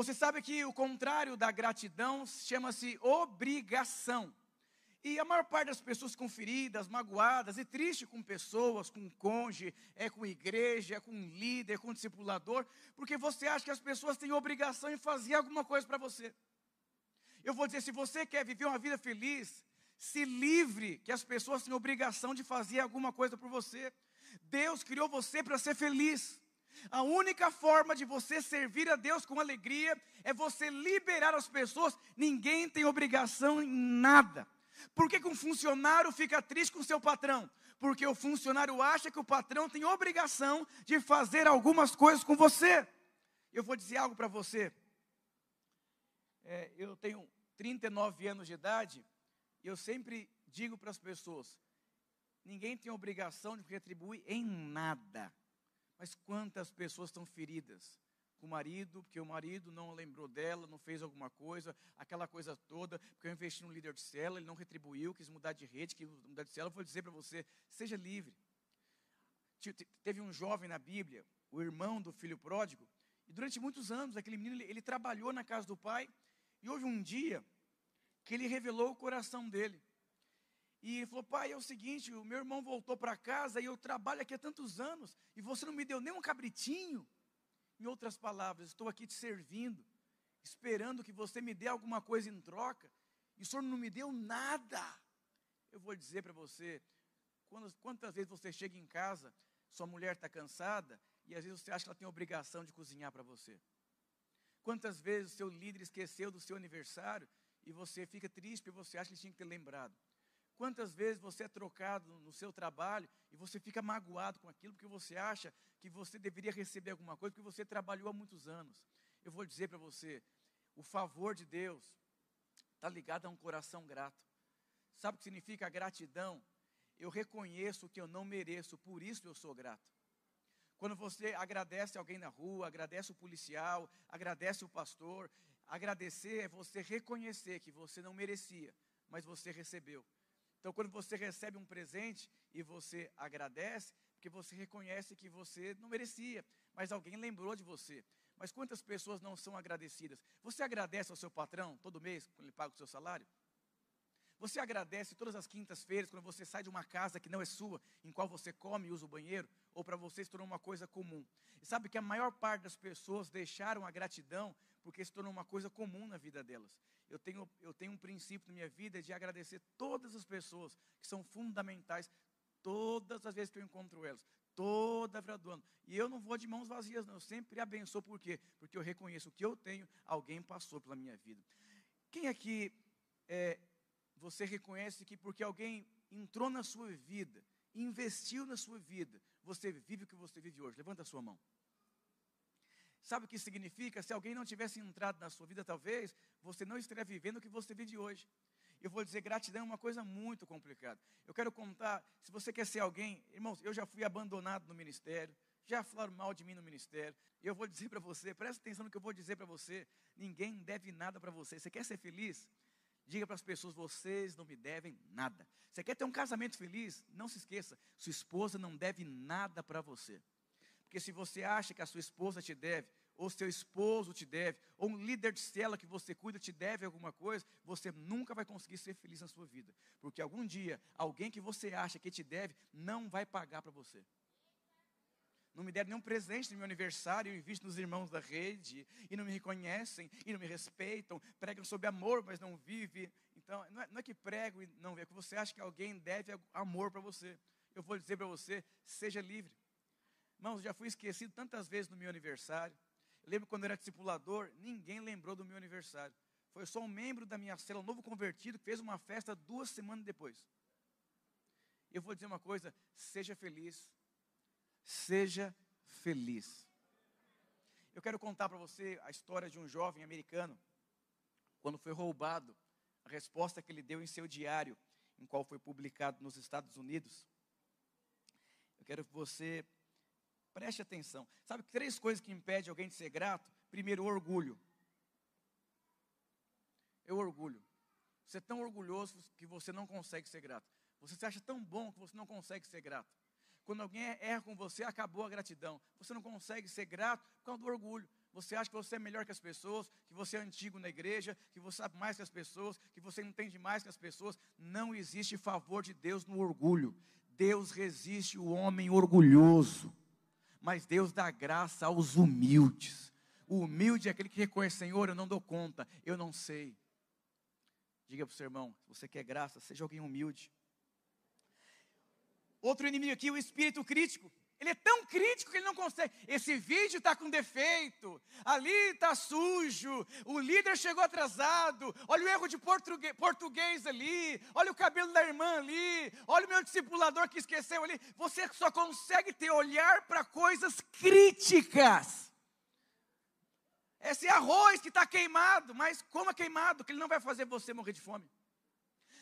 Você sabe que o contrário da gratidão chama-se obrigação. E a maior parte das pessoas com feridas, magoadas e tristes com pessoas, com cônjuge, é com igreja, é com líder, é com discipulador, porque você acha que as pessoas têm obrigação em fazer alguma coisa para você. Eu vou dizer, se você quer viver uma vida feliz, se livre que as pessoas têm obrigação de fazer alguma coisa por você. Deus criou você para ser feliz. A única forma de você servir a Deus com alegria é você liberar as pessoas. Ninguém tem obrigação em nada. Por que, que um funcionário fica triste com seu patrão? Porque o funcionário acha que o patrão tem obrigação de fazer algumas coisas com você. Eu vou dizer algo para você. É, eu tenho 39 anos de idade e eu sempre digo para as pessoas: ninguém tem obrigação de retribuir em nada. Mas quantas pessoas estão feridas? com o marido, porque o marido não lembrou dela, não fez alguma coisa, aquela coisa toda, porque eu investi no líder de célula, ele não retribuiu, quis mudar de rede, quis mudar de célula. Eu vou dizer para você: seja livre. Teve um jovem na Bíblia, o irmão do filho pródigo, e durante muitos anos aquele menino ele, ele trabalhou na casa do pai, e houve um dia que ele revelou o coração dele. E falou: Pai, é o seguinte, o meu irmão voltou para casa e eu trabalho aqui há tantos anos e você não me deu nem um cabritinho. Em outras palavras, estou aqui te servindo, esperando que você me dê alguma coisa em troca, e o Senhor não me deu nada. Eu vou dizer para você, quantas, quantas vezes você chega em casa, sua mulher está cansada, e às vezes você acha que ela tem obrigação de cozinhar para você. Quantas vezes o seu líder esqueceu do seu aniversário e você fica triste porque você acha que ele tinha que ter lembrado. Quantas vezes você é trocado no seu trabalho e você fica magoado com aquilo porque você acha que você deveria receber alguma coisa porque você trabalhou há muitos anos. Eu vou dizer para você, o favor de Deus está ligado a um coração grato. Sabe o que significa gratidão? Eu reconheço que eu não mereço, por isso eu sou grato. Quando você agradece alguém na rua, agradece o policial, agradece o pastor, agradecer é você reconhecer que você não merecia, mas você recebeu. Então, quando você recebe um presente e você agradece, porque você reconhece que você não merecia, mas alguém lembrou de você. Mas quantas pessoas não são agradecidas? Você agradece ao seu patrão todo mês, quando ele paga o seu salário? Você agradece todas as quintas-feiras, quando você sai de uma casa que não é sua, em qual você come e usa o banheiro, ou para você se tornou uma coisa comum? E sabe que a maior parte das pessoas deixaram a gratidão porque se tornou uma coisa comum na vida delas eu tenho, eu tenho um princípio na minha vida de agradecer todas as pessoas que são fundamentais, todas as vezes que eu encontro elas, toda vida do ano. E eu não vou de mãos vazias, não. Eu sempre abençoo, por quê? Porque eu reconheço que eu tenho, alguém passou pela minha vida. Quem aqui é, você reconhece que porque alguém entrou na sua vida, investiu na sua vida, você vive o que você vive hoje? Levanta a sua mão. Sabe o que significa? Se alguém não tivesse entrado na sua vida, talvez você não estaria vivendo o que você vive hoje. Eu vou dizer, gratidão é uma coisa muito complicada. Eu quero contar, se você quer ser alguém, irmãos, eu já fui abandonado no ministério, já falaram mal de mim no ministério. Eu vou dizer para você, presta atenção no que eu vou dizer para você. Ninguém deve nada para você. Você quer ser feliz? Diga para as pessoas: vocês não me devem nada. Você quer ter um casamento feliz? Não se esqueça: sua esposa não deve nada para você. Porque se você acha que a sua esposa te deve, ou seu esposo te deve, ou um líder de cela que você cuida te deve alguma coisa, você nunca vai conseguir ser feliz na sua vida. Porque algum dia, alguém que você acha que te deve, não vai pagar para você. Não me deram nenhum presente no meu aniversário, eu invisto nos irmãos da rede, e não me reconhecem, e não me respeitam, pregam sobre amor, mas não vivem. Então, não é, não é que prego e não é que você acha que alguém deve amor para você. Eu vou dizer para você, seja livre. Irmãos, já fui esquecido tantas vezes no meu aniversário. Eu lembro quando eu era discipulador, ninguém lembrou do meu aniversário. Foi só um membro da minha célula, um novo convertido, que fez uma festa duas semanas depois. Eu vou dizer uma coisa: seja feliz. Seja feliz. Eu quero contar para você a história de um jovem americano, quando foi roubado, a resposta que ele deu em seu diário, em qual foi publicado nos Estados Unidos. Eu quero que você Preste atenção. Sabe três coisas que impedem alguém de ser grato? Primeiro, orgulho. O orgulho. Você é tão orgulhoso que você não consegue ser grato. Você se acha tão bom que você não consegue ser grato. Quando alguém erra com você, acabou a gratidão. Você não consegue ser grato por causa do orgulho. Você acha que você é melhor que as pessoas, que você é antigo na igreja, que você sabe mais que as pessoas, que você entende mais que as pessoas. Não existe favor de Deus no orgulho. Deus resiste o homem orgulhoso, mas Deus dá graça aos humildes. O humilde é aquele que reconhece, Senhor, eu não dou conta, eu não sei. Diga para o seu irmão, se você quer graça, seja alguém humilde. Outro inimigo aqui, o espírito crítico. Ele é tão crítico que ele não consegue. Esse vídeo está com defeito, ali está sujo, o líder chegou atrasado, olha o erro de português, português ali, olha o cabelo da irmã ali, olha o meu discipulador que esqueceu ali. Você só consegue ter olhar para coisas críticas. Esse arroz que está queimado, mas como é queimado, que ele não vai fazer você morrer de fome.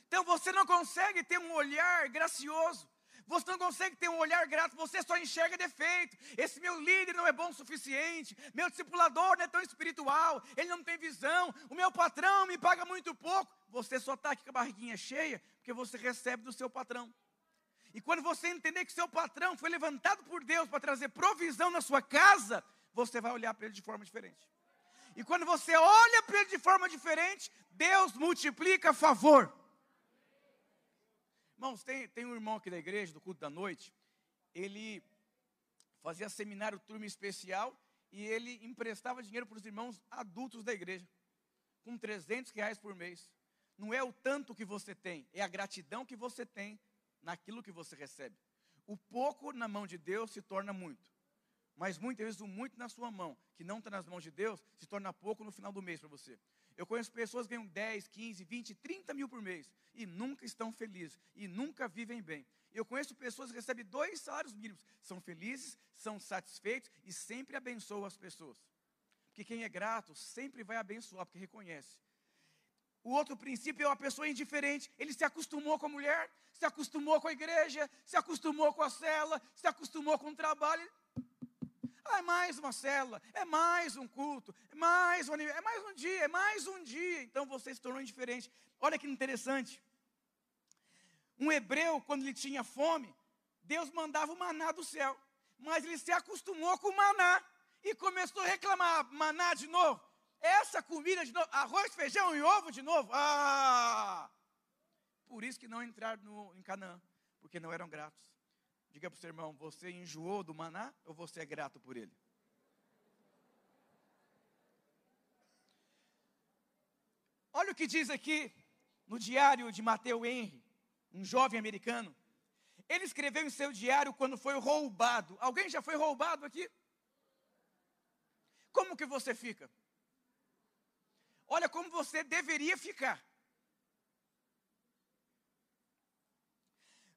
Então você não consegue ter um olhar gracioso. Você não consegue ter um olhar grato, você só enxerga defeito. Esse meu líder não é bom o suficiente, meu discipulador não é tão espiritual, ele não tem visão, o meu patrão me paga muito pouco. Você só está aqui com a barriguinha cheia porque você recebe do seu patrão. E quando você entender que seu patrão foi levantado por Deus para trazer provisão na sua casa, você vai olhar para ele de forma diferente. E quando você olha para ele de forma diferente, Deus multiplica favor. Irmãos, tem, tem um irmão aqui da igreja, do culto da noite, ele fazia seminário turma especial e ele emprestava dinheiro para os irmãos adultos da igreja, com 300 reais por mês. Não é o tanto que você tem, é a gratidão que você tem naquilo que você recebe. O pouco na mão de Deus se torna muito. Mas muitas vezes o muito na sua mão, que não está nas mãos de Deus, se torna pouco no final do mês para você. Eu conheço pessoas que ganham 10, 15, 20, 30 mil por mês e nunca estão felizes e nunca vivem bem. Eu conheço pessoas que recebem dois salários mínimos, são felizes, são satisfeitos e sempre abençoam as pessoas. Porque quem é grato sempre vai abençoar, porque reconhece. O outro princípio é uma pessoa indiferente. Ele se acostumou com a mulher, se acostumou com a igreja, se acostumou com a cela, se acostumou com o trabalho. Ah, é mais uma célula, é mais um culto, é mais um é mais um dia, é mais um dia. Então você se tornou indiferente. Olha que interessante. Um hebreu, quando ele tinha fome, Deus mandava o maná do céu. Mas ele se acostumou com o maná e começou a reclamar: maná de novo, essa comida de novo, arroz, feijão e ovo de novo. Ah! Por isso que não entraram no, em Canaã, porque não eram gratos. Diga para o seu irmão: você enjoou do maná ou você é grato por ele? Olha o que diz aqui no diário de Mateu Henry, um jovem americano. Ele escreveu em seu diário quando foi roubado. Alguém já foi roubado aqui? Como que você fica? Olha como você deveria ficar.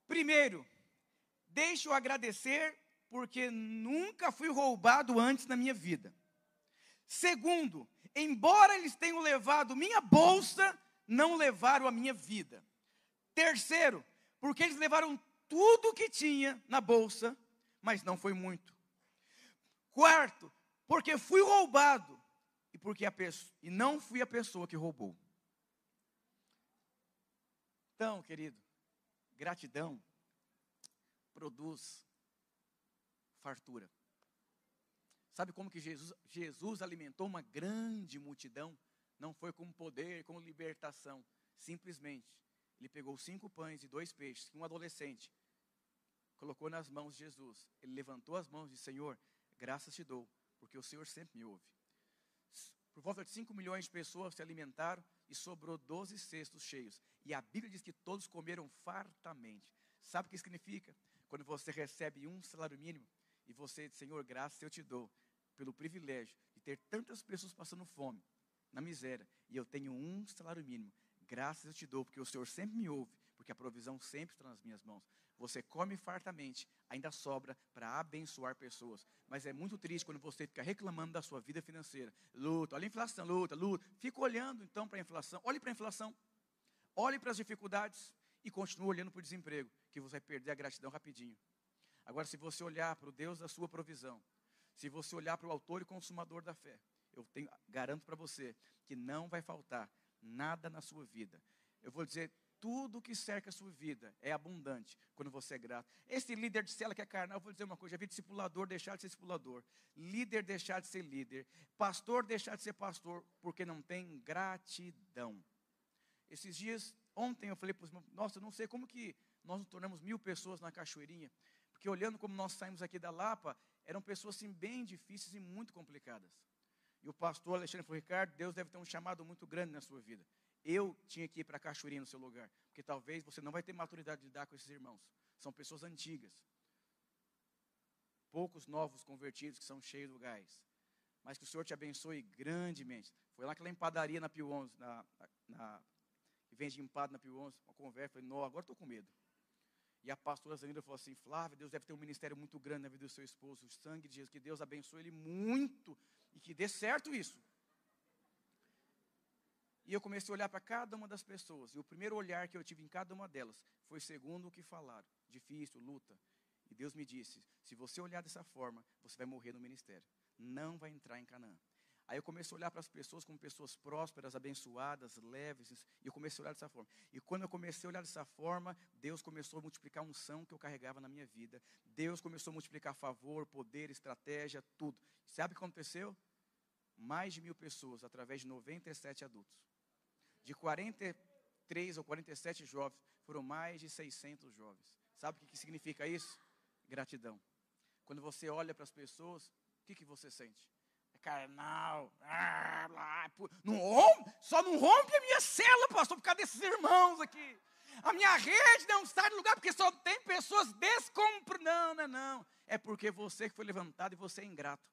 Primeiro, Deixo agradecer porque nunca fui roubado antes na minha vida. Segundo, embora eles tenham levado minha bolsa, não levaram a minha vida. Terceiro, porque eles levaram tudo que tinha na bolsa, mas não foi muito. Quarto, porque fui roubado e porque a pessoa, e não fui a pessoa que roubou. Então, querido, gratidão produz fartura. Sabe como que Jesus, Jesus alimentou uma grande multidão? Não foi com poder, com libertação. Simplesmente, ele pegou cinco pães e dois peixes, que um adolescente colocou nas mãos de Jesus. Ele levantou as mãos e disse: Senhor, graças te dou, porque o Senhor sempre me ouve. Por volta de 5 milhões de pessoas se alimentaram e sobrou 12 cestos cheios. E a Bíblia diz que todos comeram fartamente. Sabe o que significa? Quando você recebe um salário mínimo e você Senhor, graças eu te dou pelo privilégio de ter tantas pessoas passando fome, na miséria, e eu tenho um salário mínimo. Graças eu te dou, porque o Senhor sempre me ouve, porque a provisão sempre está nas minhas mãos. Você come fartamente, ainda sobra para abençoar pessoas. Mas é muito triste quando você fica reclamando da sua vida financeira. Luta, olha a inflação, luta, luta. Fica olhando então para a inflação. Olhe para a inflação. Olhe para as dificuldades e continue olhando para o desemprego que você vai perder a gratidão rapidinho. Agora, se você olhar para o Deus da sua provisão, se você olhar para o autor e consumador da fé, eu tenho, garanto para você que não vai faltar nada na sua vida. Eu vou dizer tudo que cerca a sua vida é abundante quando você é grato. Esse líder de cela que é carnal, vou dizer uma coisa: já vi discipulador deixar de ser discipulador, líder deixar de ser líder, pastor deixar de ser pastor, porque não tem gratidão. Esses dias, ontem eu falei para os nossa, eu não sei como que nós nos tornamos mil pessoas na Cachoeirinha, porque olhando como nós saímos aqui da Lapa, eram pessoas assim bem difíceis e muito complicadas. E o pastor Alexandre falou, Ricardo, Deus deve ter um chamado muito grande na sua vida. Eu tinha que ir para Cachoeirinha no seu lugar, porque talvez você não vai ter maturidade de lidar com esses irmãos. São pessoas antigas. Poucos novos convertidos que são cheios do gás. Mas que o Senhor te abençoe grandemente. Foi lá aquela empadaria na Pio 11, na, na, que vende empada na Pio 11, uma conversa, falei, não, agora estou com medo. E a pastora Zanira falou assim, Flávia, Deus deve ter um ministério muito grande na vida do seu esposo, o sangue de Jesus, que Deus abençoe ele muito e que dê certo isso. E eu comecei a olhar para cada uma das pessoas. E o primeiro olhar que eu tive em cada uma delas foi segundo o que falaram. Difícil, luta. E Deus me disse: se você olhar dessa forma, você vai morrer no ministério. Não vai entrar em Canaã. Aí eu comecei a olhar para as pessoas como pessoas prósperas, abençoadas, leves, e eu comecei a olhar dessa forma. E quando eu comecei a olhar dessa forma, Deus começou a multiplicar a unção que eu carregava na minha vida. Deus começou a multiplicar favor, poder, estratégia, tudo. Sabe o que aconteceu? Mais de mil pessoas, através de 97 adultos de 43 ou 47 jovens, foram mais de 600 jovens. Sabe o que, significa isso? Gratidão. Quando você olha para as pessoas, o que, que você sente? Carnal. Ah, não só não rompe a minha cela, pastor, por causa desses irmãos aqui. A minha rede não está no lugar porque só tem pessoas descompro. Não, não, não. É porque você que foi levantado e você é ingrato.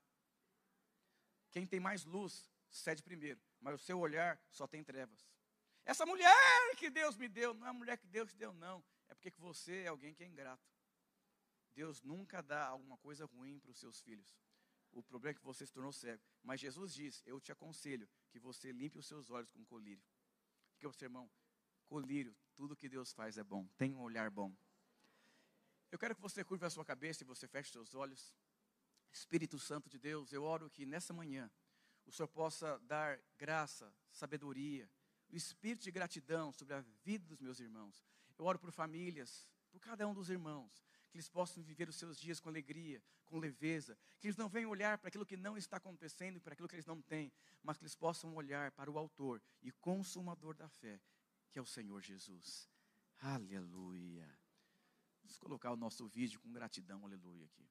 Quem tem mais luz, cede primeiro. Mas o seu olhar só tem trevas. Essa mulher que Deus me deu, não é a mulher que Deus deu, não. É porque você é alguém que é ingrato. Deus nunca dá alguma coisa ruim para os seus filhos. O problema é que você se tornou cego. Mas Jesus diz: Eu te aconselho que você limpe os seus olhos com colírio. Que você, irmão, colírio, tudo que Deus faz é bom. Tem um olhar bom. Eu quero que você curva a sua cabeça e você feche seus olhos. Espírito Santo de Deus, eu oro que nessa manhã o Senhor possa dar graça, sabedoria, o espírito de gratidão sobre a vida dos meus irmãos. Eu oro por famílias, por cada um dos irmãos, que eles possam viver os seus dias com alegria, com leveza, que eles não venham olhar para aquilo que não está acontecendo e para aquilo que eles não têm, mas que eles possam olhar para o autor e consumador da fé, que é o Senhor Jesus. Aleluia. Vamos colocar o nosso vídeo com gratidão, aleluia aqui.